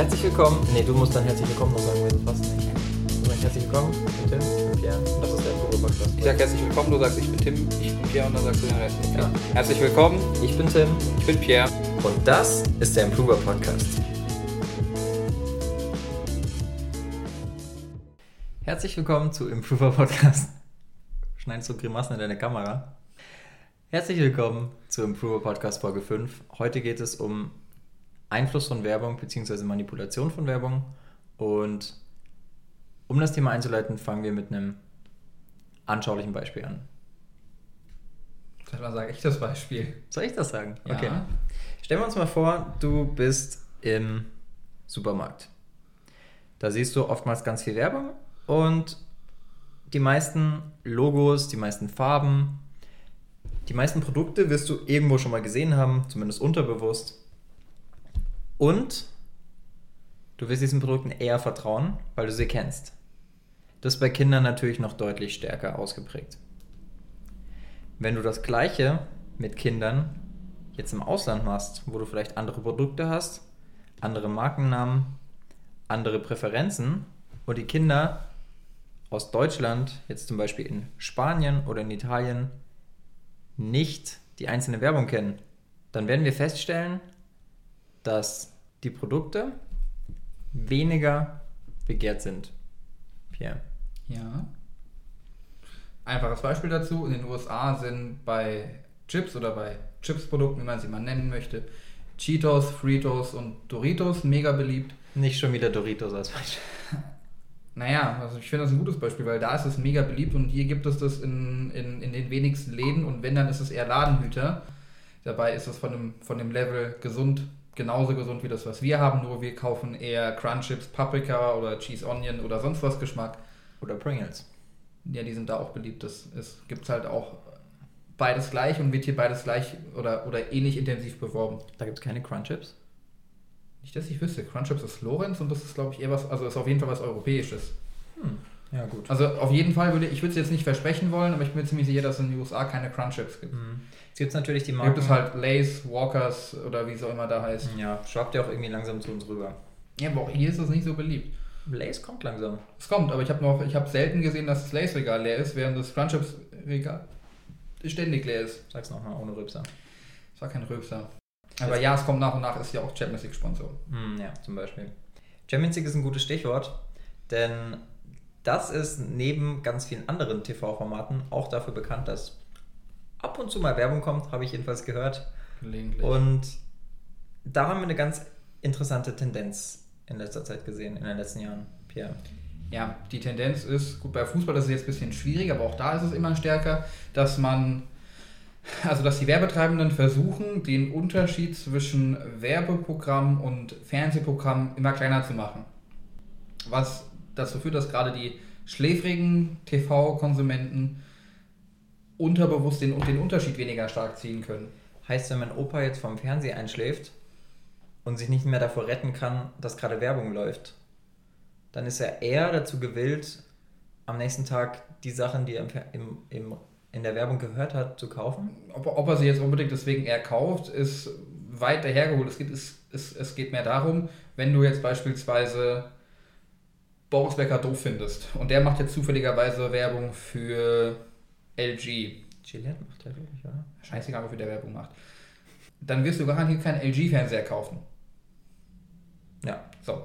Herzlich willkommen. Nee, du musst dann herzlich willkommen noch sagen, weil du fast nicht. Du sagst herzlich willkommen, ich bin Tim, ich bin Pierre. Und das ist der Impro-Podcast. Ich sag herzlich willkommen, du sagst ich bin Tim, ich bin Pierre und dann sagst du den Rest. Ja. Herzlich willkommen, Ich bin Tim ich bin Pierre. und das ist der Improver Podcast. Herzlich willkommen zu Improver Podcast. Schneidest du Grimassen in deine Kamera? Herzlich willkommen zu Improver Podcast Folge 5. Heute geht es um Einfluss von Werbung bzw. Manipulation von Werbung. Und um das Thema einzuleiten, fangen wir mit einem anschaulichen Beispiel an. Sag mal, sag ich das Beispiel. Soll ich das sagen? Ja. Okay. Stellen wir uns mal vor, du bist im Supermarkt. Da siehst du oftmals ganz viel Werbung und die meisten Logos, die meisten Farben, die meisten Produkte wirst du irgendwo schon mal gesehen haben, zumindest unterbewusst. Und du wirst diesen Produkten eher vertrauen, weil du sie kennst. Das ist bei Kindern natürlich noch deutlich stärker ausgeprägt. Wenn du das gleiche mit Kindern jetzt im Ausland machst, wo du vielleicht andere Produkte hast, andere Markennamen, andere Präferenzen und die Kinder aus Deutschland, jetzt zum Beispiel in Spanien oder in Italien, nicht die einzelne Werbung kennen, dann werden wir feststellen, dass die Produkte weniger begehrt sind. Pierre. Ja. Einfaches Beispiel dazu. In den USA sind bei Chips oder bei Chips-Produkten, wie man sie mal nennen möchte, Cheetos, Fritos und Doritos mega beliebt. Nicht schon wieder Doritos als Beispiel. Naja, also ich finde das ein gutes Beispiel, weil da ist es mega beliebt und hier gibt es das in, in, in den wenigsten Läden und wenn, dann ist es eher Ladenhüter. Dabei ist es von dem, von dem Level gesund, genauso gesund wie das, was wir haben, nur wir kaufen eher Crunchips, Paprika oder Cheese Onion oder sonst was Geschmack. Oder Pringles. Ja, die sind da auch beliebt. Es, es gibt halt auch beides gleich und wird hier beides gleich oder, oder ähnlich intensiv beworben. Da gibt es keine Crunchips. Nicht, dass ich wüsste. Crunchips ist Lorenz und das ist, glaube ich, eher was, also ist auf jeden Fall was Europäisches. Hm. Ja, gut. Also auf jeden Fall würde ich würde es jetzt nicht versprechen wollen, aber ich bin mir ziemlich sicher, dass es in den USA keine Crunchips gibt. Hm. Jetzt gibt es natürlich die Marken. gibt es halt Lays, Walkers oder wie es auch immer da heißt. Ja, schwappt ja auch irgendwie langsam zu uns rüber. Ja, aber auch hier ist es nicht so beliebt. Lace kommt langsam. Es kommt, aber ich habe noch, ich habe selten gesehen, dass das Lays-Regal leer ist, während das Crunchips-Regal ständig leer ist. Sag's nochmal ohne Rübser. Es war kein Röpser. Aber ja, es kommt nach und nach, ist ja auch Champions League-Sponsor. Hm, ja, zum Beispiel. Champions League ist ein gutes Stichwort, denn das ist neben ganz vielen anderen TV-Formaten auch dafür bekannt, dass ab und zu mal Werbung kommt, habe ich jedenfalls gehört. Gelegentlich. Und da haben wir eine ganz interessante Tendenz in letzter Zeit gesehen, in den letzten Jahren, Pierre. Ja, die Tendenz ist, gut, bei Fußball ist es jetzt ein bisschen schwierig, aber auch da ist es immer stärker, dass man, also dass die Werbetreibenden versuchen, den Unterschied zwischen Werbeprogramm und Fernsehprogramm immer kleiner zu machen. Was dazu führt, dass gerade die schläfrigen TV-Konsumenten unterbewusst den, den Unterschied weniger stark ziehen können. Heißt, wenn mein Opa jetzt vom Fernseher einschläft und sich nicht mehr davor retten kann, dass gerade Werbung läuft, dann ist er eher dazu gewillt, am nächsten Tag die Sachen, die er im, im, in der Werbung gehört hat, zu kaufen. Ob, ob er sie jetzt unbedingt deswegen eher kauft, ist weit dahergeholt. Es geht, es, es, es geht mehr darum, wenn du jetzt beispielsweise Boris Becker doof findest und der macht jetzt zufälligerweise Werbung für LG. Gillette macht er wirklich, oder? Scheißegal, wofür der Werbung macht. Dann wirst du garantiert keinen LG-Fernseher kaufen. Ja. So.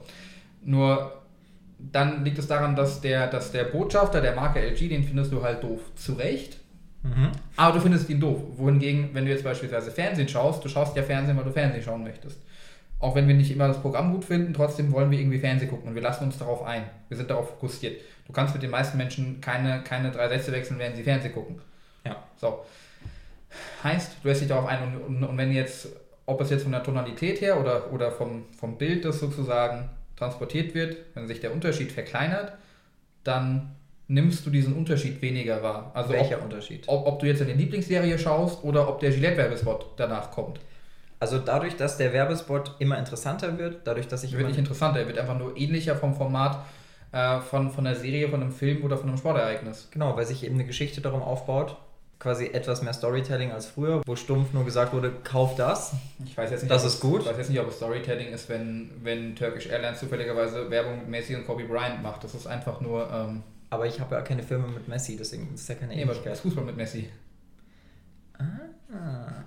Nur dann liegt es daran, dass der, dass der Botschafter der Marke LG, den findest du halt doof. Zu Recht. Mhm. Aber du findest ihn doof. Wohingegen, wenn du jetzt beispielsweise Fernsehen schaust, du schaust ja Fernsehen, weil du Fernsehen schauen möchtest. Auch wenn wir nicht immer das Programm gut finden, trotzdem wollen wir irgendwie Fernsehen gucken und wir lassen uns darauf ein. Wir sind darauf fokussiert. Du kannst mit den meisten Menschen keine, keine drei Sätze wechseln, während sie Fernsehen gucken. Ja. So. Heißt, du lässt dich darauf ein und, und, und wenn jetzt, ob es jetzt von der Tonalität her oder, oder vom, vom Bild, das sozusagen transportiert wird, wenn sich der Unterschied verkleinert, dann nimmst du diesen Unterschied weniger wahr. Also Welcher ob, Unterschied? ob, ob du jetzt in die Lieblingsserie schaust oder ob der Gillette-Werbespot danach kommt. Also dadurch, dass der Werbespot immer interessanter wird, dadurch, dass ich wird immer nicht interessanter, er wird einfach nur ähnlicher vom Format äh, von, von einer Serie, von einem Film oder von einem Sportereignis. Genau, weil sich eben eine Geschichte darum aufbaut, quasi etwas mehr Storytelling als früher, wo stumpf nur gesagt wurde, kauf das. Ich weiß jetzt nicht, Das ob ist es, gut. Ich weiß jetzt nicht, ob es Storytelling ist, wenn, wenn Turkish Airlines zufälligerweise Werbung mit Messi und Kobe Bryant macht. Das ist einfach nur. Ähm, Aber ich habe ja keine Filme mit Messi, deswegen ist es ja keine nee, aber Ähnlichkeit. das Fußball mit Messi. Ah,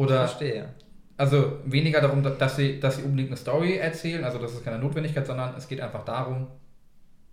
Oder verstehe. Also weniger darum, dass sie, dass sie unbedingt eine Story erzählen, also das ist keine Notwendigkeit, sondern es geht einfach darum,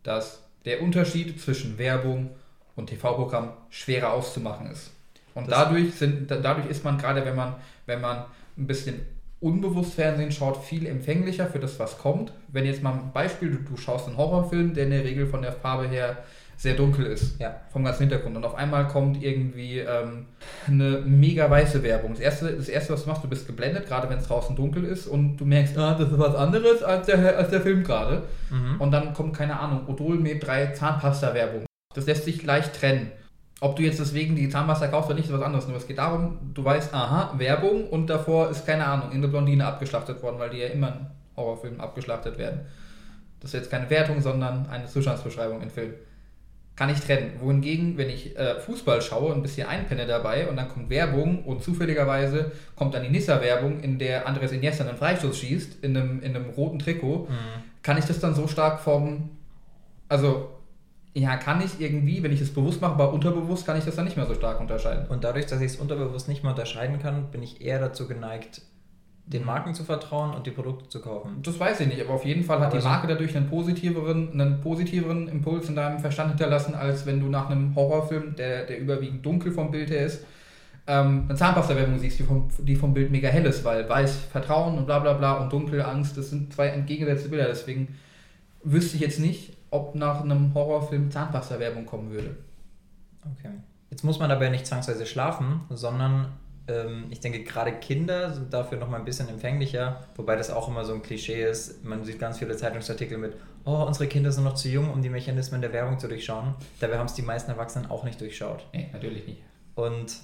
dass der Unterschied zwischen Werbung und TV-Programm schwerer auszumachen ist. Und Das- dadurch, sind, da- dadurch ist man gerade, wenn man, wenn man ein bisschen unbewusst Fernsehen schaut, viel empfänglicher für das, was kommt. Wenn jetzt mal ein Beispiel, du, du schaust einen Horrorfilm, der in der Regel von der Farbe her sehr dunkel ist Ja. vom ganzen Hintergrund. Und auf einmal kommt irgendwie ähm, eine mega weiße Werbung. Das erste, das erste, was du machst, du bist geblendet, gerade wenn es draußen dunkel ist und du merkst, ah, das ist was anderes als der, als der Film gerade. Mhm. Und dann kommt, keine Ahnung, Odol Med 3 Zahnpasta-Werbung. Das lässt sich leicht trennen. Ob du jetzt deswegen die Zahnpasta kaufst oder nicht, ist was anderes. Nur es geht darum, du weißt, aha, Werbung und davor ist, keine Ahnung, irgendeine Blondine abgeschlachtet worden, weil die ja immer in Horrorfilmen abgeschlachtet werden. Das ist jetzt keine Wertung, sondern eine Zustandsbeschreibung in Film. Kann ich trennen. Wohingegen, wenn ich äh, Fußball schaue und ein bisschen einpenne dabei und dann kommt Werbung und zufälligerweise kommt dann die Nissa-Werbung, in der Andres Iniesta einen Freistoß schießt, in einem, in einem roten Trikot, Mhm. kann ich das dann so stark vom. Also, ja, kann ich irgendwie, wenn ich es bewusst mache, aber unterbewusst kann ich das dann nicht mehr so stark unterscheiden. Und dadurch, dass ich es unterbewusst nicht mehr unterscheiden kann, bin ich eher dazu geneigt, den Marken zu vertrauen und die Produkte zu kaufen. Das weiß ich nicht, aber auf jeden Fall hat Aber die Marke dadurch einen positiveren, einen positiveren Impuls in deinem Verstand hinterlassen, als wenn du nach einem Horrorfilm, der, der überwiegend dunkel vom Bild her ist, ähm, eine Zahnpasta-Werbung siehst, die vom, die vom Bild mega hell ist, weil weiß Vertrauen und bla bla bla und dunkel Angst, das sind zwei entgegengesetzte Bilder. Deswegen wüsste ich jetzt nicht, ob nach einem Horrorfilm Zahnpasta-Werbung kommen würde. Okay. Jetzt muss man dabei nicht zwangsweise schlafen, sondern ich denke, gerade Kinder sind dafür noch mal ein bisschen empfänglicher, wobei das auch immer so ein Klischee ist. Man sieht ganz viele Zeitungsartikel mit, oh, unsere Kinder sind noch zu jung, um die Mechanismen der Werbung zu durchschauen. Dabei haben es die meisten Erwachsenen auch nicht durchschaut. Nee, natürlich nicht. Und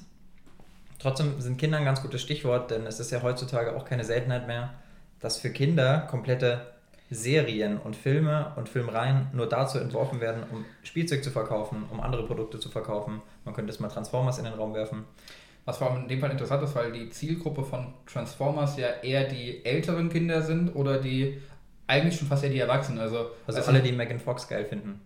trotzdem sind Kinder ein ganz gutes Stichwort, denn es ist ja heutzutage auch keine Seltenheit mehr, dass für Kinder komplette Serien und Filme und Filmreihen nur dazu entworfen werden, um Spielzeug zu verkaufen, um andere Produkte zu verkaufen. Man könnte jetzt mal Transformers in den Raum werfen. Was vor allem in dem Fall interessant ist, weil die Zielgruppe von Transformers ja eher die älteren Kinder sind oder die eigentlich schon fast eher die Erwachsenen. Also, Also alle, die Megan Fox geil finden.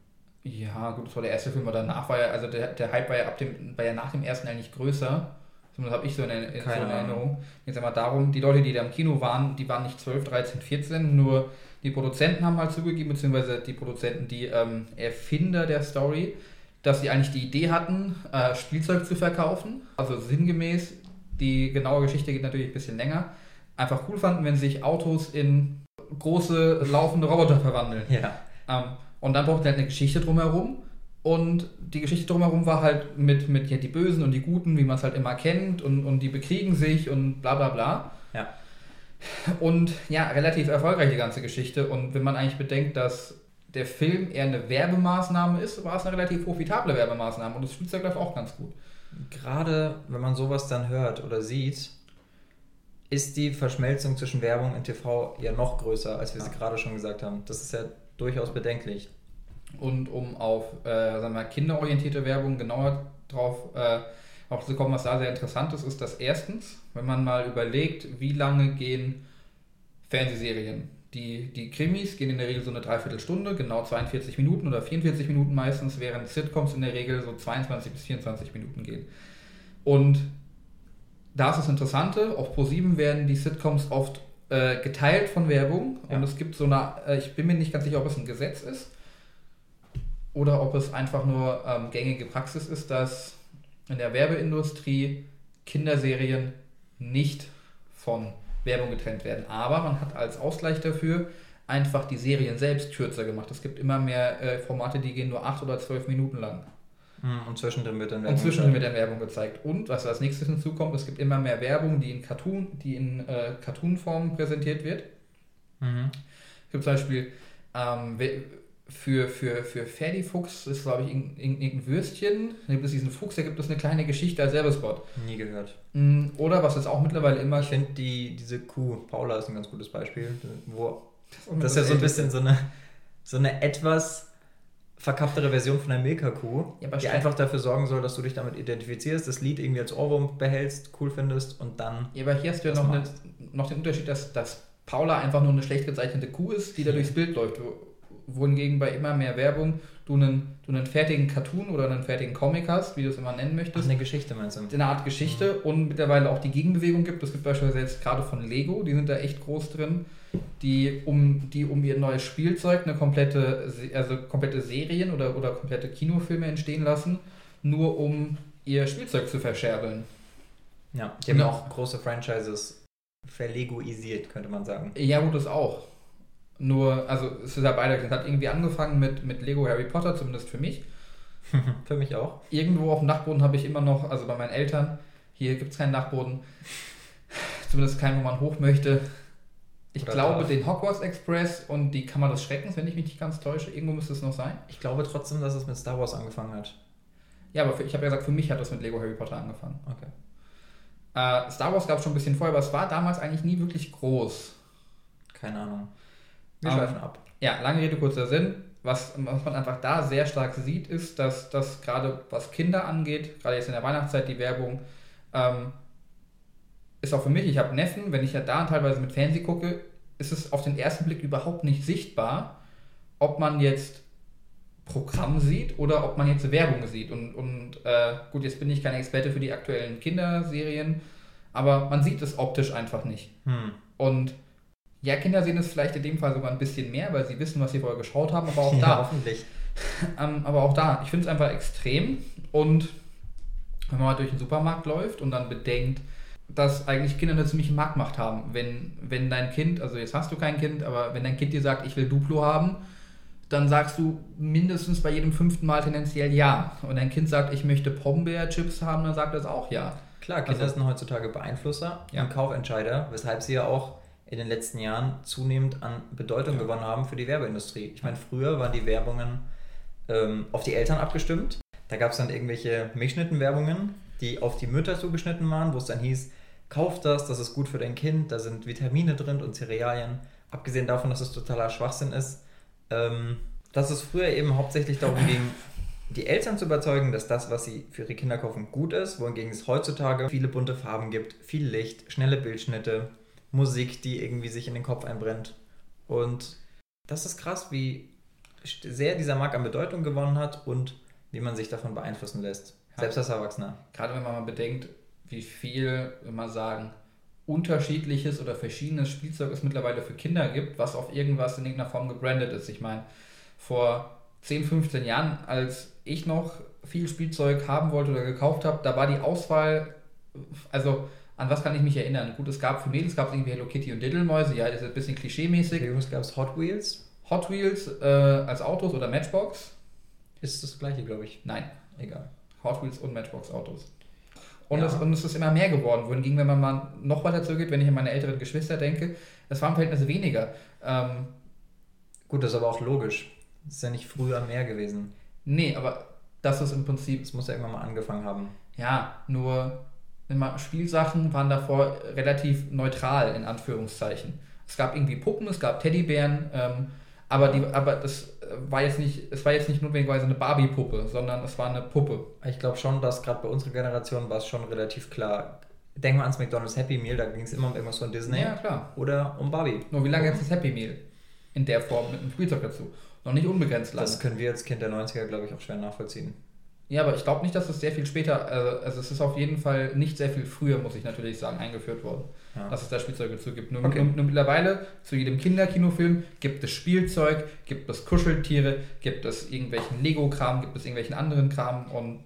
Ja, gut, das war der erste Film, aber danach war ja, also der, der Hype war ja, ab dem, war ja nach dem ersten eigentlich größer. Zumindest habe ich so in, in, so Ahnung. Erinnerung. Jetzt einmal darum, die Leute, die da im Kino waren, die waren nicht 12, 13, 14, nur die Produzenten haben halt zugegeben, beziehungsweise die Produzenten, die ähm, Erfinder der Story, dass sie eigentlich die Idee hatten, äh, Spielzeug zu verkaufen. Also sinngemäß, die genaue Geschichte geht natürlich ein bisschen länger. Einfach cool fanden, wenn sich Autos in große laufende Roboter verwandeln. Ja. Ähm, und dann braucht er halt eine Geschichte drumherum. Und die Geschichte drumherum war halt mit, mit ja, die Bösen und die Guten, wie man es halt immer kennt, und, und die bekriegen sich und bla bla bla. Ja. Und ja, relativ erfolgreich die ganze Geschichte. Und wenn man eigentlich bedenkt, dass der Film eher eine Werbemaßnahme ist, war es eine relativ profitable Werbemaßnahme. Und das Spielzeug läuft auch ganz gut. Gerade wenn man sowas dann hört oder sieht, ist die Verschmelzung zwischen Werbung und TV ja noch größer, als wir sie Ja. gerade schon gesagt haben. Das ist ja durchaus bedenklich. Und um auf äh, sagen wir, mal, kinderorientierte Werbung genauer drauf äh, auch zu kommen, was da sehr interessant ist, ist, dass erstens, wenn man mal überlegt, wie lange gehen Fernsehserien. Die, die Krimis gehen in der Regel so eine Dreiviertelstunde, genau 42 Minuten oder 44 Minuten meistens, während Sitcoms in der Regel so 22 bis 24 Minuten gehen. Und da ist das Interessante, auf Pro7 werden die Sitcoms oft äh, geteilt von Werbung Ja. und es gibt so eine, äh, ich bin mir nicht ganz sicher, ob es ein Gesetz ist oder ob es einfach nur ähm, gängige Praxis ist, dass in der Werbeindustrie Kinderserien nicht von Werbung getrennt werden. Aber man hat als Ausgleich dafür einfach die Serien selbst kürzer gemacht. Es gibt immer mehr äh, Formate, die gehen nur 8 oder 12 Minuten lang. Hm, Und zwischendrin wird dann Und zwischendrin wird dann Werbung gezeigt. Und was als nächstes hinzukommt, es gibt immer mehr Werbung, die in Cartoon, die in äh, Cartoon-Form präsentiert wird. Mhm. Es gibt zum Beispiel ähm, für, für, für Ferdi Fuchs ist, glaube ich, irgendein, irgendein Würstchen. Da gibt es diesen Fuchs, da gibt es eine kleine Geschichte als Werbespot. Nie gehört. Mm, Oder was es auch mittlerweile immer Ich finde die, diese Kuh, Paula ist ein ganz gutes Beispiel, wo Das das ist ja so ein bisschen so eine, so eine etwas verkapptere Version von einer Milka-Kuh, Ja, die einfach dafür sorgen soll, dass du dich damit identifizierst, das Lied irgendwie als Ohrwurm behältst, cool findest und dann. Ja, aber hier hast du ja noch, eine, noch den Unterschied, dass, dass Paula einfach nur eine schlecht gezeichnete Kuh ist, die da durchs Bild läuft. Wo- Wohingegen bei immer mehr Werbung du einen, du einen fertigen Cartoon oder einen fertigen Comic hast, wie du es immer nennen Ach, möchtest. eine Geschichte meinst du? eine Art Geschichte und mittlerweile auch die Gegenbewegung gibt. Es gibt beispielsweise jetzt gerade von Lego, die sind da echt groß drin, die um, die um ihr neues Spielzeug eine komplette, also komplette Serien oder, oder komplette Kinofilme entstehen lassen, nur um ihr Spielzeug zu verscherbeln. Ja, die haben Ja. auch große Franchises verlegoisiert, könnte man sagen. Ja, gut, das auch. Nur, also es ist ja beide, es hat irgendwie angefangen mit, mit Lego Harry Potter, zumindest für mich. Für mich auch. Irgendwo auf dem Dachboden habe ich immer noch, also bei meinen Eltern, hier gibt es keinen Dachboden, zumindest keinen, wo man hoch möchte. Ich Oder glaube, darf. den Hogwarts Express und die Kammer des Schreckens, wenn ich mich nicht ganz täusche, irgendwo müsste es noch sein. Ich glaube trotzdem, dass es mit Star Wars angefangen hat. Ja, aber für, ich habe ja gesagt, für mich hat das mit Lego Harry Potter angefangen. Okay. Äh, Star Wars gab es schon ein bisschen vorher, aber es war damals eigentlich nie wirklich groß. Keine Ahnung. Wir Ähm, schweifen ab. Ja, lange Rede, kurzer Sinn. Was, was man einfach da sehr stark sieht, ist, dass das gerade was Kinder angeht, gerade jetzt in der Weihnachtszeit die Werbung, ähm, ist auch für mich, ich habe Neffen, wenn ich ja da teilweise mit Fernsehen gucke, ist es auf den ersten Blick überhaupt nicht sichtbar, ob man jetzt Programm sieht oder ob man jetzt Werbung sieht. Und, und äh, gut, jetzt bin ich kein Experte für die aktuellen Kinderserien, aber man sieht es optisch einfach nicht. Hm. Und ja, Kinder sehen es vielleicht in dem Fall sogar ein bisschen mehr, weil sie wissen, was sie vorher geschaut haben, aber auch ja, da. hoffentlich. Ähm, aber auch da, ich finde es einfach extrem. Und wenn man mal durch den Supermarkt läuft und dann bedenkt, dass eigentlich Kinder eine ziemliche Marktmacht haben. Wenn, wenn dein Kind, also jetzt hast du kein Kind, aber wenn dein Kind dir sagt, ich will Duplo haben, dann sagst du mindestens bei jedem fünften Mal tendenziell ja. Und dein Kind sagt, ich möchte Pombeer-Chips haben, dann sagt es auch ja. Klar, Kinder Also- sind heutzutage Beeinflusser Ja. und Kaufentscheider, weshalb sie ja auch in den letzten Jahren zunehmend an Bedeutung Ja. gewonnen haben für die Werbeindustrie. Ich meine, früher waren die Werbungen ähm, auf die Eltern abgestimmt. Da gab es dann irgendwelche Milchschnittenwerbungen, die auf die Mütter zugeschnitten waren, wo es dann hieß, kauf das, das ist gut für dein Kind, da sind Vitamine drin und Cerealien. Abgesehen davon, dass es totaler Schwachsinn ist, ähm, dass es früher eben hauptsächlich darum ging, die Eltern zu überzeugen, dass das, was sie für ihre Kinder kaufen, gut ist, wohingegen es heutzutage viele bunte Farben gibt, viel Licht, schnelle Bildschnitte, Musik, die irgendwie sich in den Kopf einbrennt. Und das ist krass, wie sehr dieser Markt an Bedeutung gewonnen hat und wie man sich davon beeinflussen lässt. Ja. Selbst als Erwachsener. Gerade wenn man mal bedenkt, wie viel, wenn man sagen, unterschiedliches oder verschiedenes Spielzeug es mittlerweile für Kinder gibt, was auf irgendwas in irgendeiner Form gebrandet ist. Ich meine, vor 10, 15 Jahren, als ich noch viel Spielzeug haben wollte oder gekauft habe, da war die Auswahl, also an was kann ich mich erinnern? Gut, es gab für Mädels gab es irgendwie Hello Kitty und Diddlemäuse, ja, das ist ein bisschen Für klischee-mäßig. Jungs gab es Hot Wheels. Hot Wheels äh, als Autos oder Matchbox? Ist das gleiche, glaube ich. Nein. Egal. Hot Wheels und Matchbox Autos. Und, Ja. es, und es ist immer mehr geworden. Wohingegen, wenn man mal noch weiter zurückgeht, wenn ich an meine älteren Geschwister denke, es waren im Verhältnis weniger. Ähm, Gut, das ist aber auch logisch. Das ist ja nicht früher mehr gewesen. nee, aber das ist im Prinzip, Es muss ja irgendwann mal angefangen haben. ja, nur Spielsachen waren davor relativ neutral, in Anführungszeichen. Es gab irgendwie Puppen, es gab Teddybären, ähm, aber, die, aber das äh, war jetzt nicht, es war jetzt nicht notwendigerweise eine Barbie-Puppe, sondern es war eine Puppe. Ich glaube schon, dass gerade bei unserer Generation war es schon relativ klar. Denk mal ans McDonald's Happy Meal, da ging es immer um irgendwas von Disney Ja, klar. oder um Barbie. Nur wie lange gibt es das Happy Meal? In der Form mit einem Spielzeug dazu. Noch nicht unbegrenzt lange. Das können wir als Kind der 90er, glaube ich, auch schwer nachvollziehen. Ja, aber ich glaube nicht, dass es sehr viel später, also, also es ist auf jeden Fall nicht sehr viel früher, muss ich natürlich sagen, eingeführt worden, Ja. dass es da Spielzeug dazu gibt. Nur, Okay. nur, nur mittlerweile zu jedem Kinderkinofilm gibt es Spielzeug, gibt es Kuscheltiere, gibt es irgendwelchen Lego-Kram, gibt es irgendwelchen anderen Kram und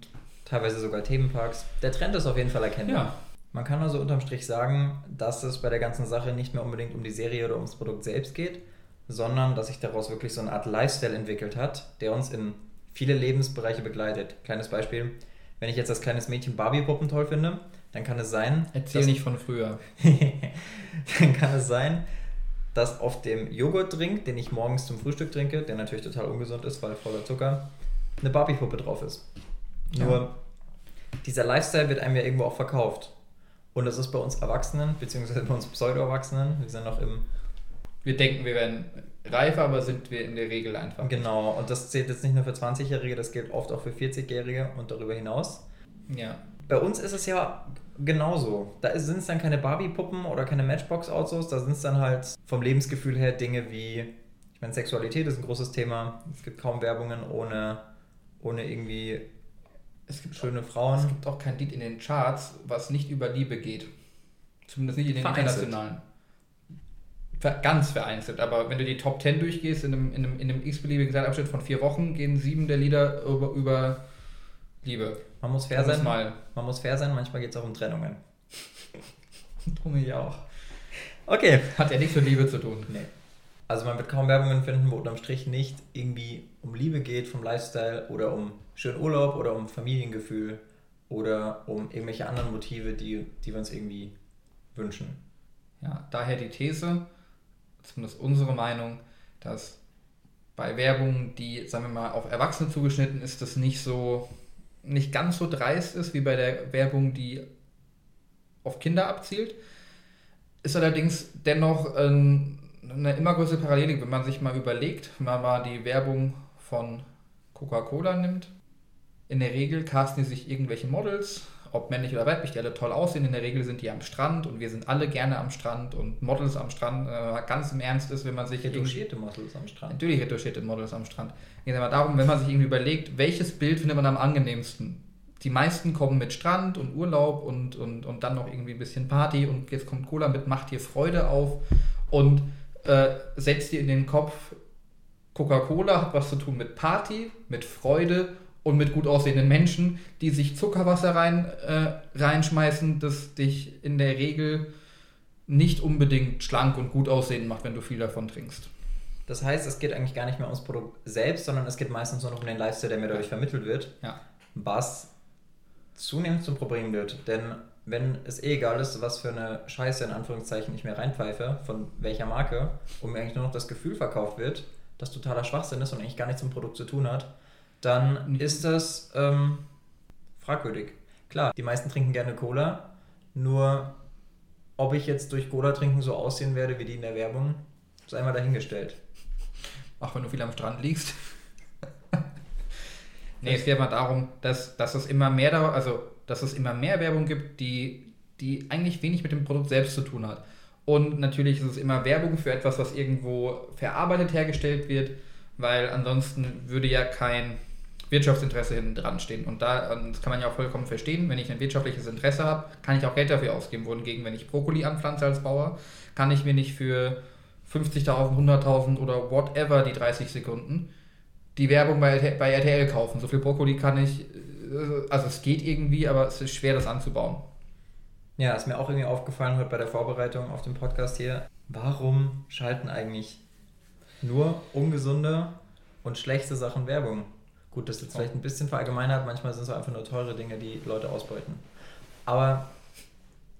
Teilweise sogar Themenparks. Der Trend ist auf jeden Fall erkennbar. ja, Man kann also unterm Strich sagen, dass es bei der ganzen Sache nicht mehr unbedingt um die Serie oder ums Produkt selbst geht, sondern dass sich daraus wirklich so eine Art Lifestyle entwickelt hat, der uns in viele Lebensbereiche begleitet. Kleines Beispiel, wenn ich jetzt als kleines Mädchen Barbie-Puppen toll finde, dann kann es sein, erzähl dass- nicht von früher. dann kann es sein, dass auf dem Joghurtdrink, den ich morgens zum Frühstück trinke, der natürlich total ungesund ist, weil voller Zucker, eine Barbie-Puppe drauf ist. Ja. Nur dieser Lifestyle wird einem ja irgendwo auch verkauft. Und das ist bei uns Erwachsenen, beziehungsweise bei uns Pseudo-Erwachsenen, wir sind noch im Wir denken, wir werden reifer, aber sind wir in der Regel einfach. Genau, und das zählt jetzt nicht nur für 20-Jährige, das gilt oft auch für 40-Jährige und darüber hinaus. Ja. Bei uns ist es ja genauso. Da sind es dann keine Barbie-Puppen oder keine Matchbox-Autos, da sind es dann halt vom Lebensgefühl her Dinge wie, ich meine, Sexualität ist ein großes Thema. Es gibt kaum Werbungen ohne, ohne irgendwie Es gibt schöne Frauen. Es gibt auch kein Lied in den Charts, was nicht über Liebe geht. Zumindest nicht in den Vereinzelt. internationalen. Ganz vereinzelt. Aber wenn du die Top 10 durchgehst, in einem, in einem, in einem x-beliebigen Zeitabschnitt von vier Wochen, gehen sieben der Lieder über, über Liebe. Man muss fair sein. mal. Man muss fair sein, manchmal geht es auch um Trennungen. Drum ich auch. Okay. Hat ja nichts mit Liebe zu tun. Nee. Also man wird kaum Werbungen finden, wo unterm Strich nicht irgendwie um Liebe geht, vom Lifestyle oder um schönen Urlaub oder um Familiengefühl oder um irgendwelche anderen Motive, die, die wir uns irgendwie wünschen. Ja, daher die These, zumindest unsere Meinung, dass bei Werbung, die, sagen wir mal, auf Erwachsene zugeschnitten ist, das nicht so, nicht ganz so dreist ist wie bei der Werbung, die auf Kinder abzielt. Ist allerdings dennoch ähm, eine immer größere Parallele, wenn man sich mal überlegt, wenn man mal die Werbung von Coca-Cola nimmt. In der Regel casten die sich irgendwelche Models, ob männlich oder weiblich, die alle toll aussehen. In der Regel sind die am Strand und wir sind alle gerne am Strand und Models am Strand. Äh, ganz im Ernst ist, wenn man sich Retuschierte Models am Strand. Natürlich retuschierte Models am Strand. Geht aber darum, wenn man sich irgendwie überlegt, welches Bild findet man am angenehmsten? Die meisten kommen mit Strand und Urlaub und, und, und dann noch irgendwie ein bisschen Party und jetzt kommt Cola mit, macht dir Freude auf und äh, setzt dir in den Kopf, Coca-Cola hat was zu tun mit Party, mit Freude und mit gut aussehenden Menschen, die sich Zuckerwasser rein, äh, reinschmeißen, das dich in der Regel nicht unbedingt schlank und gut aussehend macht, wenn du viel davon trinkst. Das heißt, es geht eigentlich gar nicht mehr ums Produkt selbst, sondern es geht meistens nur noch um den Lifestyle, der mir dadurch vermittelt wird. Ja. was zunehmend zum Problem wird. Denn wenn es eh egal ist, was für eine Scheiße in Anführungszeichen ich mir reinpfeife, von welcher Marke, und mir eigentlich nur noch das Gefühl verkauft wird, dass totaler Schwachsinn ist und eigentlich gar nichts mit dem Produkt zu tun hat, dann ist das ähm, fragwürdig. Klar, die meisten trinken gerne Cola, nur ob ich jetzt durch Cola trinken so aussehen werde wie die in der Werbung, sei mal dahingestellt. Auch wenn du viel am Strand liegst. nee, es geht mal darum, dass, dass es immer mehr da, also dass es immer mehr Werbung gibt, die, die eigentlich wenig mit dem Produkt selbst zu tun hat. Und natürlich ist es immer Werbung für etwas, was irgendwo verarbeitet hergestellt wird, weil ansonsten würde ja kein Wirtschaftsinteresse hinten dran stehen. Und da, und das kann man ja auch vollkommen verstehen, wenn ich ein wirtschaftliches Interesse habe, kann ich auch Geld dafür ausgeben. Wohingegen, wenn ich Brokkoli anpflanze als Bauer, kann ich mir nicht für 50.000, 100.000 oder whatever die 30 Sekunden die Werbung bei, bei RTL kaufen. So viel Brokkoli kann ich, äh, also es geht irgendwie, aber es ist schwer, das anzubauen. Ja, ist mir auch irgendwie aufgefallen heute bei der Vorbereitung auf den Podcast hier. Warum schalten eigentlich nur ungesunde und schlechte Sachen Werbung? Gut, das ist jetzt vielleicht ein bisschen verallgemeinert, manchmal sind es einfach nur teure Dinge, die Leute ausbeuten. Aber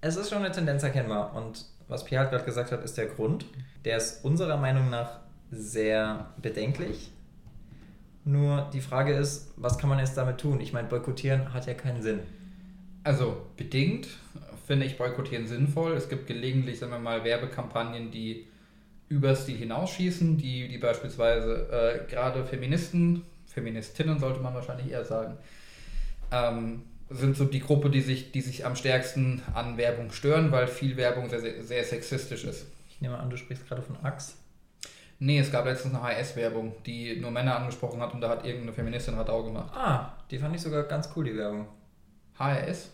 es ist schon eine Tendenz erkennbar und was Pierre halt gerade gesagt hat, ist der Grund. Der ist unserer Meinung nach sehr bedenklich. Nur die Frage ist, was kann man jetzt damit tun? Ich meine, boykottieren hat ja keinen Sinn. Also bedingt finde ich Boykottieren sinnvoll. Es gibt gelegentlich, sagen wir mal, Werbekampagnen, die übers Ziel hinausschießen, die, die beispielsweise äh, gerade Feministen, Feministinnen sollte man wahrscheinlich eher sagen, ähm, sind so die Gruppe, die sich, die sich am stärksten an Werbung stören, weil viel Werbung sehr, sehr, sehr sexistisch ist. Ich nehme an, du sprichst gerade von Axe. Nee, es gab letztens eine HS-Werbung, die nur Männer angesprochen hat und da hat irgendeine Feministin Radau gemacht. Ah, die fand ich sogar ganz cool, die Werbung. HRS?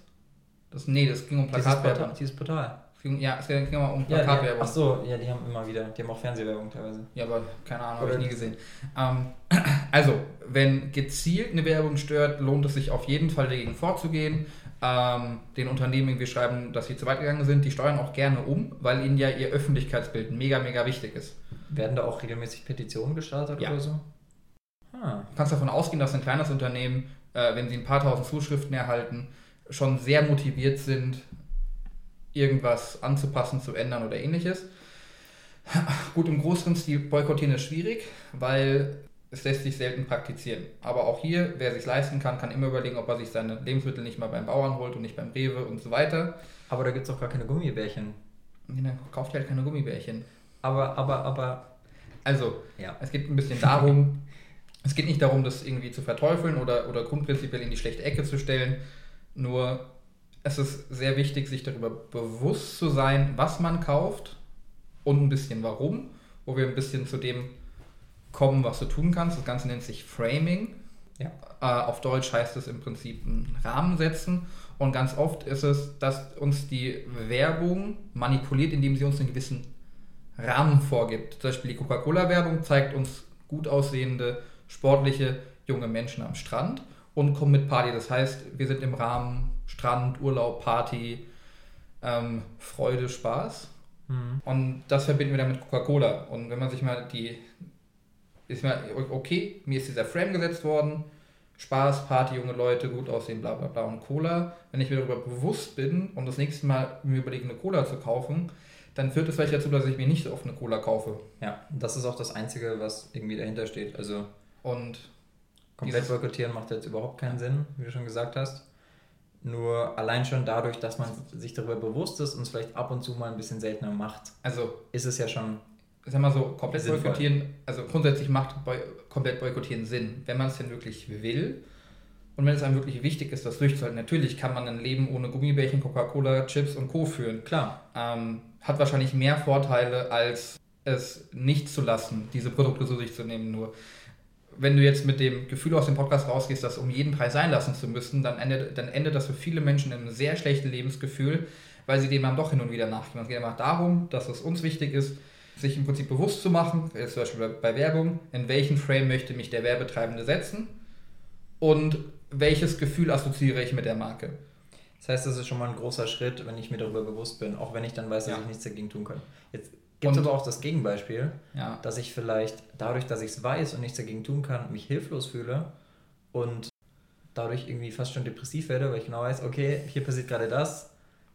Das, nee, das ging um Dieses Plakatwerbung. Portal. Dieses Portal. Ja, es ging immer um Ja, die, Plakatwerbung. ach so, ja, die haben immer wieder, die haben auch Fernsehwerbung teilweise. Ja, aber keine Ahnung, habe ich nie gesehen. Ähm, also, wenn gezielt eine Werbung stört, lohnt es sich auf jeden Fall dagegen vorzugehen. Ähm, den Unternehmen irgendwie schreiben, dass sie zu weit gegangen sind. Die steuern auch gerne um, weil ihnen ja ihr Öffentlichkeitsbild mega, mega wichtig ist. Werden da auch regelmäßig Petitionen gestartet Ja. oder so? Ah, Du kannst davon ausgehen, dass ein kleines Unternehmen, äh, wenn sie ein paar tausend Zuschriften erhalten, schon sehr motiviert sind, irgendwas anzupassen, zu ändern oder ähnliches. Gut, im größeren Stil boykottieren ist schwierig, weil es lässt sich selten praktizieren. Aber auch hier, wer sich leisten kann, kann immer überlegen, ob er sich seine Lebensmittel nicht mal beim Bauern holt und nicht beim Rewe und so weiter. aber da gibt es auch gar keine Gummibärchen. Nee, dann kauft ihr halt keine Gummibärchen. Aber, aber, aber. Also, Ja. es geht ein bisschen darum, es geht nicht darum, das irgendwie zu verteufeln oder, oder grundprinzipiell in die schlechte Ecke zu stellen. Nur, es ist sehr wichtig, sich darüber bewusst zu sein, was man kauft und ein bisschen warum, wo wir ein bisschen zu dem kommen, was du tun kannst. Das Ganze nennt sich Framing. Ja. Äh, auf Deutsch heißt es im Prinzip einen Rahmen setzen. Und ganz oft ist es, dass uns die Werbung manipuliert, indem sie uns einen gewissen Rahmen vorgibt. Zum Beispiel die Coca-Cola-Werbung zeigt uns gut aussehende, sportliche, junge Menschen am Strand und kommen mit Party. Das heißt, wir sind im Rahmen Strand, Urlaub, Party, ähm, Freude, Spaß. Mhm. Und das verbinden wir dann mit Coca-Cola. Und wenn man sich mal die, ist mal, okay, mir ist dieser Frame gesetzt worden, Spaß, Party, junge Leute, gut aussehen, bla bla bla und Cola. Wenn ich mir darüber bewusst bin und das nächste Mal mir überlege, eine Cola zu kaufen, dann führt das vielleicht dazu, dass ich mir nicht so oft eine Cola kaufe. Ja, das ist auch das Einzige, was irgendwie dahinter steht. Also Und komplett boykottieren macht jetzt überhaupt keinen Sinn, wie du schon gesagt hast. Nur allein schon dadurch, dass man sich darüber bewusst ist und es vielleicht ab und zu mal ein bisschen seltener macht, also, ist es ja schon. sag mal so, komplett Sinnvoll. boykottieren, also grundsätzlich macht boy komplett boykottieren Sinn, wenn man es denn wirklich will. Und wenn es einem wirklich wichtig ist, das durchzuhalten. Natürlich kann man ein Leben ohne Gummibärchen, Coca-Cola, Chips und Co. führen. Klar, ähm, hat wahrscheinlich mehr Vorteile, als es nicht zu lassen, diese Produkte zu sich zu nehmen. Nur wenn du jetzt mit dem Gefühl aus dem Podcast rausgehst, das um jeden Preis sein lassen zu müssen, dann endet, dann endet das für viele Menschen in einem sehr schlechten Lebensgefühl, weil sie dem dann doch hin und wieder nachgehen. Es geht einfach darum, dass es uns wichtig ist, sich im Prinzip bewusst zu machen, jetzt zum Beispiel bei, bei Werbung, in welchen Frame möchte mich der Werbetreibende setzen und welches Gefühl assoziiere ich mit der Marke. das heißt, das ist schon mal ein großer Schritt, wenn ich mir darüber bewusst bin, auch wenn ich dann weiß, dass Ja. ich nichts dagegen tun kann. Jetzt gibt es Und- aber auch das Gegenbeispiel, Ja. dass ich vielleicht dadurch, dass ich es weiß und nichts dagegen tun kann, mich hilflos fühle und dadurch irgendwie fast schon depressiv werde, weil ich genau weiß, okay, hier passiert gerade das,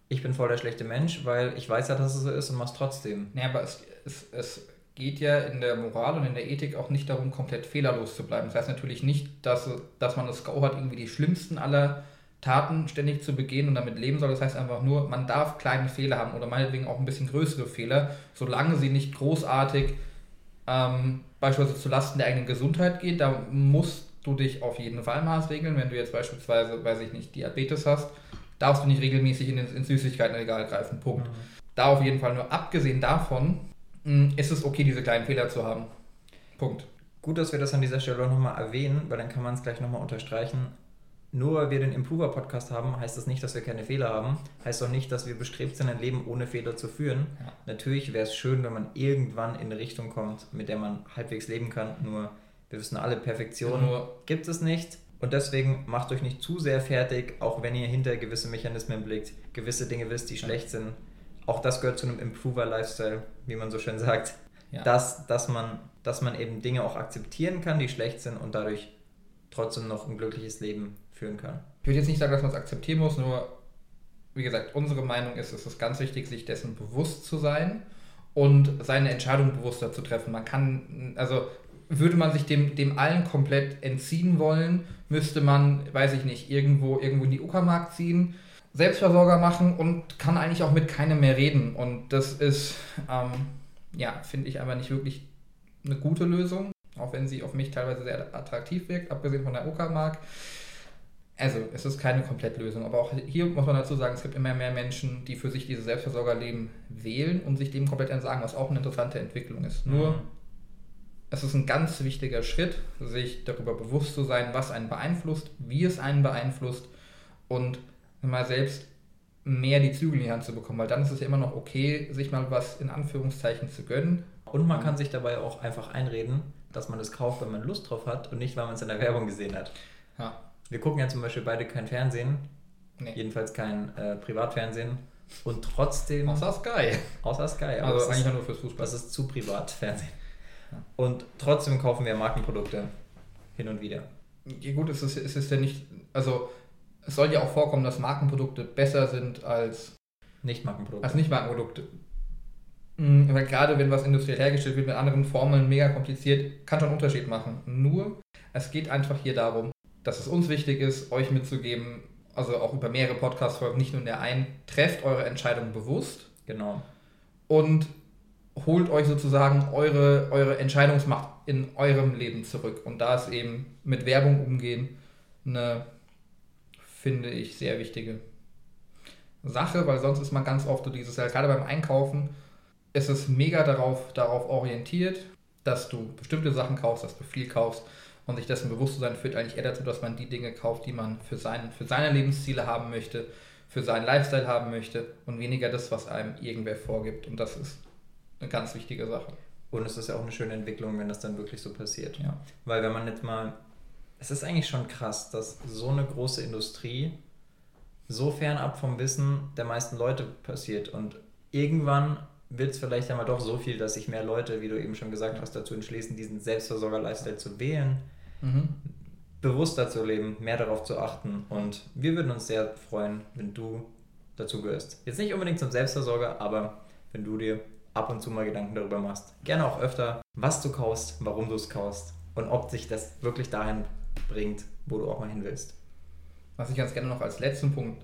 ich bin voll der schlechte Mensch, weil ich weiß ja, dass es so ist und mach's trotzdem. Nee, aber es, es, es geht ja in der Moral und in der Ethik auch nicht darum, komplett fehlerlos zu bleiben. Das heißt natürlich nicht, dass, dass man das Go hat, irgendwie die schlimmsten aller Taten ständig zu begehen und damit leben soll. Das heißt einfach nur, man darf kleine Fehler haben oder meinetwegen auch ein bisschen größere Fehler, solange sie nicht großartig ähm, beispielsweise zu Lasten der eigenen Gesundheit gehen. Da musst du dich auf jeden Fall maßregeln. Wenn du jetzt beispielsweise, weiß ich nicht, Diabetes hast, darfst du nicht regelmäßig in ins Süßigkeitenregal greifen. Punkt. Da auf jeden Fall nur abgesehen davon mh, ist es okay, diese kleinen Fehler zu haben. Punkt. Gut, dass wir das an dieser Stelle nochmal erwähnen, weil dann kann man es gleich nochmal unterstreichen. Nur weil wir den Improver-Podcast haben, heißt das nicht, dass wir keine Fehler haben. Heißt auch nicht, dass wir bestrebt sind, ein Leben ohne Fehler zu führen. Ja. Natürlich wäre es schön, wenn man irgendwann in eine Richtung kommt, mit der man halbwegs leben kann. Nur wir wissen alle, Perfektion Nur- gibt es nicht. Und deswegen macht euch nicht zu sehr fertig, auch wenn ihr hinter gewisse Mechanismen blickt, gewisse Dinge wisst, die Ja. schlecht sind. Auch das gehört zu einem Improver-Lifestyle, wie man so schön sagt. Ja. Dass, dass, man, dass man eben Dinge auch akzeptieren kann, die schlecht sind und dadurch trotzdem noch ein glückliches Leben führen kann. Ich würde jetzt nicht sagen, dass man es akzeptieren muss, nur wie gesagt, unsere Meinung ist, es ist ganz wichtig, sich dessen bewusst zu sein und seine Entscheidung bewusster zu treffen. Man kann, also würde man sich dem, dem allen komplett entziehen wollen, müsste man, weiß ich nicht, irgendwo, irgendwo in die Uckermark ziehen, Selbstversorger machen und kann eigentlich auch mit keinem mehr reden. Und das ist, ähm, ja, finde ich aber nicht wirklich eine gute Lösung, auch wenn sie auf mich teilweise sehr attraktiv wirkt, abgesehen von der Uckermark. Also, es ist keine Komplettlösung, aber auch hier muss man dazu sagen, es gibt immer mehr Menschen, die für sich dieses Selbstversorgerleben wählen und sich dem komplett entsagen, was auch eine interessante Entwicklung ist. Nur, Mhm. es ist ein ganz wichtiger Schritt, sich darüber bewusst zu sein, was einen beeinflusst, wie es einen beeinflusst und mal selbst mehr die Zügel in die Hand zu bekommen, weil dann ist es ja immer noch okay, sich mal was in Anführungszeichen zu gönnen. Und man kann sich dabei auch einfach einreden, dass man das kauft, wenn man Lust drauf hat und nicht, weil man es in der Werbung gesehen hat. Ja, Wir gucken ja zum Beispiel beide kein Fernsehen, nee. jedenfalls kein äh, Privatfernsehen. Und trotzdem, Außer Sky. außer Sky, aber Also eigentlich ist, nur fürs Fußball. das ist zu privat, Fernsehen. Und trotzdem kaufen wir Markenprodukte hin und wieder. Ja gut, es ist, es ist ja nicht, also es soll ja auch vorkommen, dass Markenprodukte besser sind als, Nicht Markenprodukte. als Nicht-Markenprodukte. Mhm, Weil gerade wenn was industriell hergestellt wird mit anderen Formeln, mega kompliziert, kann schon einen Unterschied machen. Nur, es geht einfach hier darum, dass es uns wichtig ist, euch mitzugeben, also auch über mehrere Podcast-Folgen, nicht nur in der einen, trefft eure Entscheidung bewusst Genau. und holt euch sozusagen eure, eure Entscheidungsmacht in eurem Leben zurück. Und da ist eben mit Werbung umgehen eine, finde ich, sehr wichtige Sache, weil sonst ist man ganz oft so dieses, gerade beim Einkaufen, ist es mega darauf, darauf orientiert, dass du bestimmte Sachen kaufst, dass du viel kaufst und sich dessen bewusst zu sein, führt eigentlich eher dazu, dass man die Dinge kauft, die man für, sein, für seine Lebensziele haben möchte, für seinen Lifestyle haben möchte und weniger das, was einem irgendwer vorgibt. Und das ist eine ganz wichtige Sache. Und es ist ja auch eine schöne Entwicklung, wenn das dann wirklich so passiert. Ja. Weil wenn man jetzt mal, es ist eigentlich schon krass, dass so eine große Industrie so fernab vom Wissen der meisten Leute passiert. Und irgendwann wird es vielleicht einmal doch so viel, dass sich mehr Leute, wie du eben schon gesagt hast, dazu entschließen, diesen Selbstversorger-Lifestyle zu wählen, mhm. bewusster zu leben, mehr darauf zu achten. Und wir würden uns sehr freuen, wenn du dazu gehörst. Jetzt nicht unbedingt zum Selbstversorger, aber wenn du dir ab und zu mal Gedanken darüber machst. Gerne auch öfter, was du kaufst, warum du es kaufst und ob sich das wirklich dahin bringt, wo du auch mal hin willst. Was ich ganz gerne noch als letzten Punkt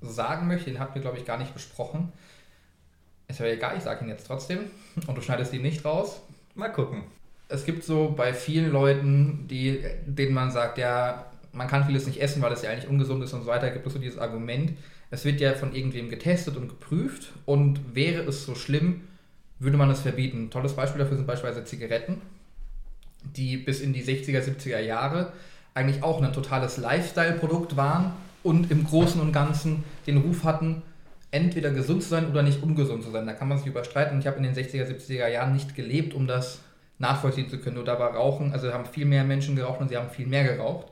sagen möchte, den hatten wir, glaube ich, gar nicht besprochen. Ist ja egal, ich sage ihn jetzt trotzdem. Und du schneidest ihn nicht raus. Mal gucken. Es gibt so bei vielen Leuten, die, denen man sagt, ja, man kann vieles nicht essen, weil es ja eigentlich ungesund ist und so weiter, gibt es so dieses Argument, es wird ja von irgendwem getestet und geprüft und wäre es so schlimm, würde man es verbieten. Ein tolles Beispiel dafür sind beispielsweise Zigaretten, die bis in die 60er, 70er Jahre eigentlich auch ein totales Lifestyle-Produkt waren und im Großen und Ganzen den Ruf hatten, entweder gesund zu sein oder nicht ungesund zu sein. Da kann man sich überstreiten. Ich habe in den 60er, 70er Jahren nicht gelebt, um das nachvollziehen zu können. Nur da war Rauchen, also haben viel mehr Menschen geraucht und sie haben viel mehr geraucht.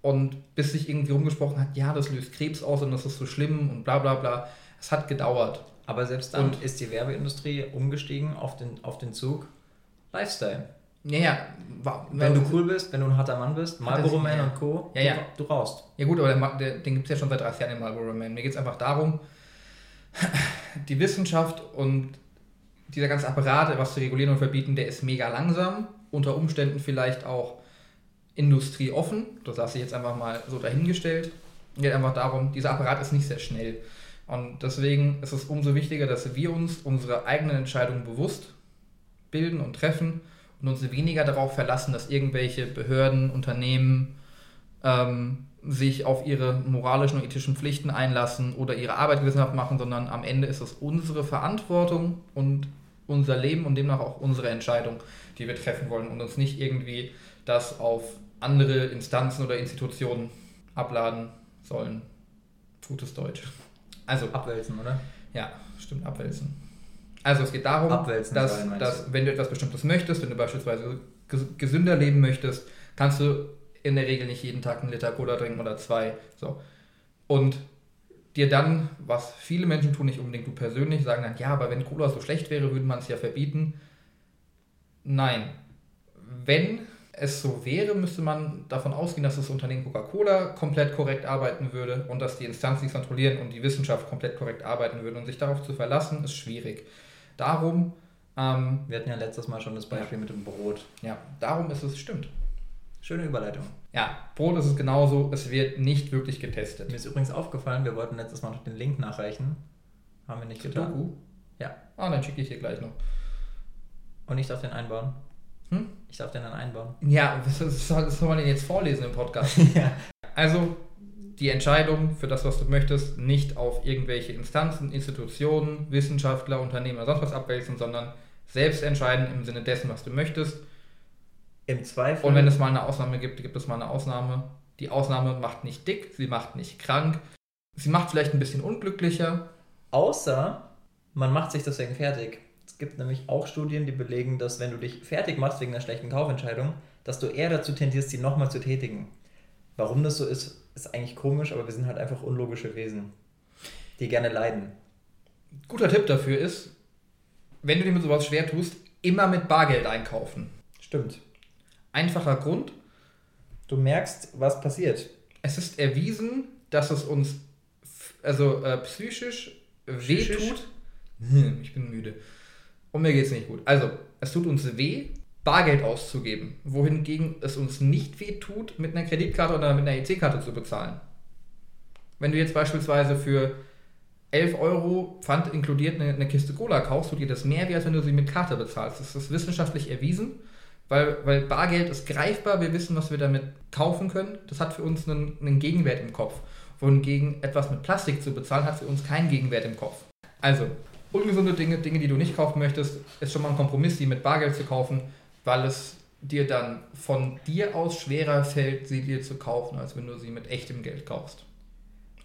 Und bis sich irgendwie rumgesprochen hat, ja, das löst Krebs aus und das ist so schlimm und bla bla bla. Es hat gedauert. Aber selbst dann und ist die Werbeindustrie umgestiegen auf den, auf den Zug Lifestyle. Ja, ja. Wenn du cool bist, wenn du ein harter Mann bist, Marlboro Man ja. und Co., ja, ja. Du, du rauchst. Ja gut, aber der, der, den gibt es ja schon seit 30 Jahren, den Marlboro Man. Mir geht es einfach darum, die Wissenschaft und dieser ganze Apparat, was zu regulieren und verbieten, der ist mega langsam, unter Umständen vielleicht auch industrieoffen. Das lasse ich jetzt einfach mal so dahingestellt. Es geht einfach darum, dieser Apparat ist nicht sehr schnell. Und deswegen ist es umso wichtiger, dass wir uns unsere eigenen Entscheidungen bewusst bilden und treffen und uns weniger darauf verlassen, dass irgendwelche Behörden, Unternehmen ähm, sich auf ihre moralischen und ethischen Pflichten einlassen oder ihre Arbeit gewissenhaft machen, sondern am Ende ist es unsere Verantwortung und unser Leben und demnach auch unsere Entscheidung, die wir treffen wollen und uns nicht irgendwie das auf andere Instanzen oder Institutionen abladen sollen. Gutes Deutsch. Also abwälzen, oder? Ja, stimmt, abwälzen. Also es geht darum, abwälzen dass, sein, dass wenn du etwas Bestimmtes möchtest, wenn du beispielsweise gesünder leben möchtest, kannst du in der Regel nicht jeden Tag einen Liter Cola trinken oder zwei. So. Und dir dann, was viele Menschen tun, nicht unbedingt du persönlich, sagen dann, ja, aber wenn Cola so schlecht wäre, würde man es ja verbieten. Nein. Wenn es so wäre, müsste man davon ausgehen, dass das Unternehmen Coca-Cola komplett korrekt arbeiten würde und dass die Instanzen, die kontrollieren und die Wissenschaft komplett korrekt arbeiten würden. Und sich darauf zu verlassen, ist schwierig. Darum. Ähm, Wir hatten ja letztes Mal schon das Beispiel ja. mit dem Brot. Ja, darum ist es, stimmt. Schöne Überleitung. Ja, Brot ist es genauso, es wird nicht wirklich getestet. Mir ist übrigens aufgefallen, wir wollten letztes Mal noch den Link nachreichen. Haben wir nicht getan. Doku? Ja. Ah, dann schicke ich dir gleich noch. Und ich darf den einbauen. Hm? Ich darf den dann einbauen. Ja, was, was soll man denn jetzt vorlesen im Podcast? ja. Also, die Entscheidung für das, was du möchtest, nicht auf irgendwelche Instanzen, Institutionen, Wissenschaftler, Unternehmer, sonst was abwälzen, sondern selbst entscheiden im Sinne dessen, was du möchtest im Zweifel. Und wenn es mal eine Ausnahme gibt, gibt es mal eine Ausnahme. Die Ausnahme macht nicht dick, sie macht nicht krank, sie macht vielleicht ein bisschen unglücklicher. Außer man macht sich deswegen fertig. Es gibt nämlich auch Studien, die belegen, dass wenn du dich fertig machst wegen einer schlechten Kaufentscheidung, dass du eher dazu tendierst, sie nochmal zu tätigen. Warum das so ist, ist eigentlich komisch, aber wir sind halt einfach unlogische Wesen, die gerne leiden. Guter Tipp dafür ist, wenn du dir mit sowas schwer tust, immer mit Bargeld einkaufen. Stimmt. Einfacher Grund. Du merkst, was passiert. Es ist erwiesen, dass es uns also äh, psychisch, psychisch wehtut. Hm, ich bin müde. Und mir geht es nicht gut. Also, es tut uns weh, Bargeld auszugeben, wohingegen es uns nicht weh tut, mit einer Kreditkarte oder mit einer EC-Karte zu bezahlen. Wenn du jetzt beispielsweise für 11 Euro Pfand inkludiert eine, eine Kiste Cola kaufst, du dir das mehr, wie als wenn du sie mit Karte bezahlst. Das ist wissenschaftlich erwiesen, weil, weil Bargeld ist greifbar, wir wissen, was wir damit kaufen können. Das hat für uns einen, einen Gegenwert im Kopf. Wohingegen etwas mit Plastik zu bezahlen, hat für uns keinen Gegenwert im Kopf. Also, ungesunde Dinge, Dinge, die du nicht kaufen möchtest, ist schon mal ein Kompromiss, die mit Bargeld zu kaufen, weil es dir dann von dir aus schwerer fällt, sie dir zu kaufen, als wenn du sie mit echtem Geld kaufst.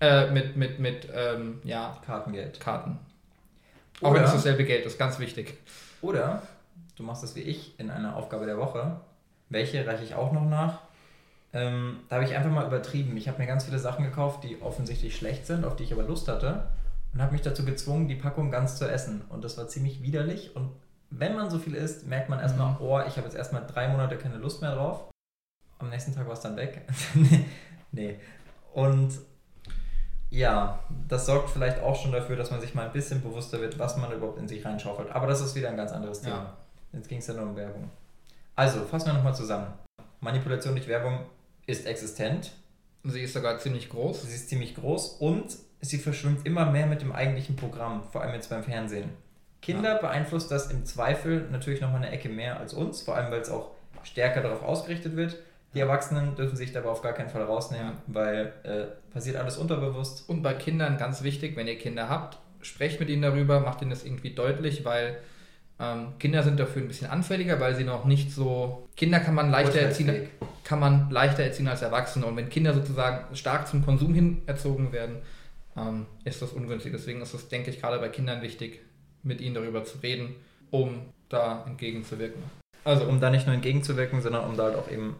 Äh, mit, mit, mit, ähm, ja. Kartengeld. Karten. Auch wenn es dasselbe Geld ist, ganz wichtig. Oder du machst es wie ich in einer Aufgabe der Woche. Welche reiche ich auch noch nach? Ähm, da habe ich einfach mal übertrieben. Ich habe mir ganz viele Sachen gekauft, die offensichtlich schlecht sind, auf die ich aber Lust hatte. Und habe mich dazu gezwungen, die Packung ganz zu essen. Und das war ziemlich widerlich. Und wenn man so viel isst, merkt man erstmal, mhm. oh, ich habe jetzt erstmal drei Monate keine Lust mehr drauf. Am nächsten Tag war es dann weg. nee. Und ja, das sorgt vielleicht auch schon dafür, dass man sich mal ein bisschen bewusster wird, was man überhaupt in sich reinschaufelt. Aber das ist wieder ein ganz anderes Thema. Ja. Jetzt ging es ja nur um Werbung. Also, fassen wir nochmal zusammen. Manipulation durch Werbung ist existent. Sie ist sogar ziemlich groß. Sie ist ziemlich groß und sie verschwimmt immer mehr mit dem eigentlichen Programm, vor allem jetzt beim Fernsehen. Kinder ja. beeinflusst das im Zweifel natürlich nochmal eine Ecke mehr als uns, vor allem weil es auch stärker darauf ausgerichtet wird. Die Erwachsenen dürfen sich dabei auf gar keinen Fall rausnehmen, ja. weil äh, passiert alles unterbewusst. Und bei Kindern ganz wichtig, wenn ihr Kinder habt, sprecht mit ihnen darüber, macht ihnen das irgendwie deutlich, weil ähm, Kinder sind dafür ein bisschen anfälliger, weil sie noch nicht so. Kinder kann man leichter erziehen, kann man leichter erziehen als Erwachsene. Und wenn Kinder sozusagen stark zum Konsum hin erzogen werden, ähm, ist das ungünstig. Deswegen ist es, denke ich, gerade bei Kindern wichtig, mit ihnen darüber zu reden, um da entgegenzuwirken. Also um da nicht nur entgegenzuwirken, sondern um da halt auch eben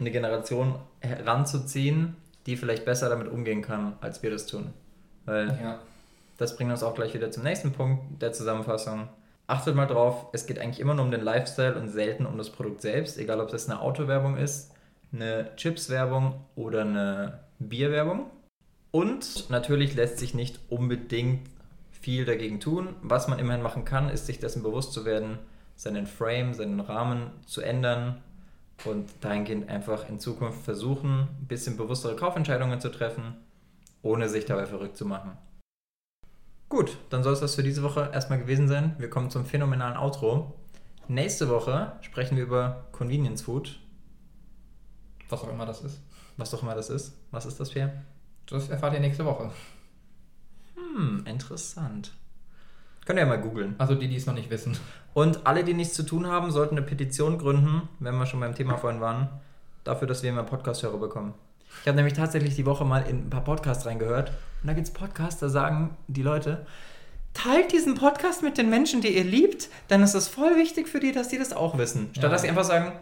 eine Generation heranzuziehen, die vielleicht besser damit umgehen kann, als wir das tun. Weil ja. das bringt uns auch gleich wieder zum nächsten Punkt der Zusammenfassung. Achtet mal drauf, es geht eigentlich immer nur um den Lifestyle und selten um das Produkt selbst, egal ob das eine Autowerbung ist, eine Chips-Werbung oder eine Bierwerbung. Und natürlich lässt sich nicht unbedingt viel dagegen tun. Was man immerhin machen kann, ist sich dessen bewusst zu werden, seinen Frame, seinen Rahmen zu ändern und dahingehend einfach in Zukunft versuchen, ein bisschen bewusstere Kaufentscheidungen zu treffen, ohne sich dabei verrückt zu machen. Gut, dann soll es das für diese Woche erstmal gewesen sein. Wir kommen zum phänomenalen Outro. Nächste Woche sprechen wir über Convenience Food. Was auch immer das ist. Was auch immer das ist. Was ist das, Pierre? Das erfahrt ihr nächste Woche. Hm, interessant. Könnt ihr ja mal googeln. Also die, die es noch nicht wissen. Und alle, die nichts zu tun haben, sollten eine Petition gründen, wenn wir schon beim Thema vorhin waren, dafür, dass wir mehr Podcast-Hörer bekommen. Ich habe nämlich tatsächlich die Woche mal in ein paar Podcasts reingehört und da gibt es Podcasts, da sagen die Leute, teilt diesen Podcast mit den Menschen, die ihr liebt, dann ist es voll wichtig für die, dass die das auch wissen. Statt ja. dass sie einfach sagen,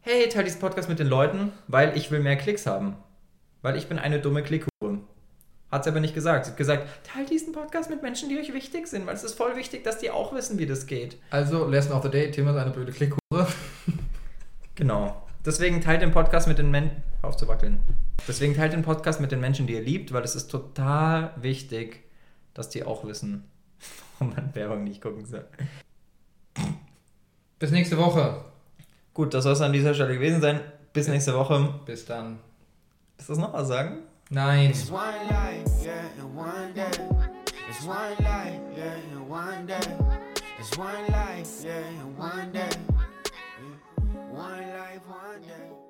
hey, teilt diesen Podcast mit den Leuten, weil ich will mehr Klicks haben. Weil ich bin eine dumme Klickhure. Hat sie aber nicht gesagt. Sie hat gesagt, teilt diesen Podcast mit Menschen, die euch wichtig sind, weil es ist voll wichtig, dass die auch wissen, wie das geht. Also, Lesson of the Day, Thema ist eine blöde Klickhure. genau. Deswegen teilt den Podcast mit den Menschen. aufzuwackeln. Deswegen teilt den Podcast mit den Menschen, die ihr liebt, weil es ist total wichtig, dass die auch wissen, warum man Werbung nicht gucken soll. Bis nächste Woche. Gut, das soll es an dieser Stelle gewesen sein. Bis nächste Woche. Bis dann. Willst du das nochmal sagen? Nein. It's one life, yeah, and one day. It's one life, yeah, and one day. It's one life, yeah, and one day. One life, one day.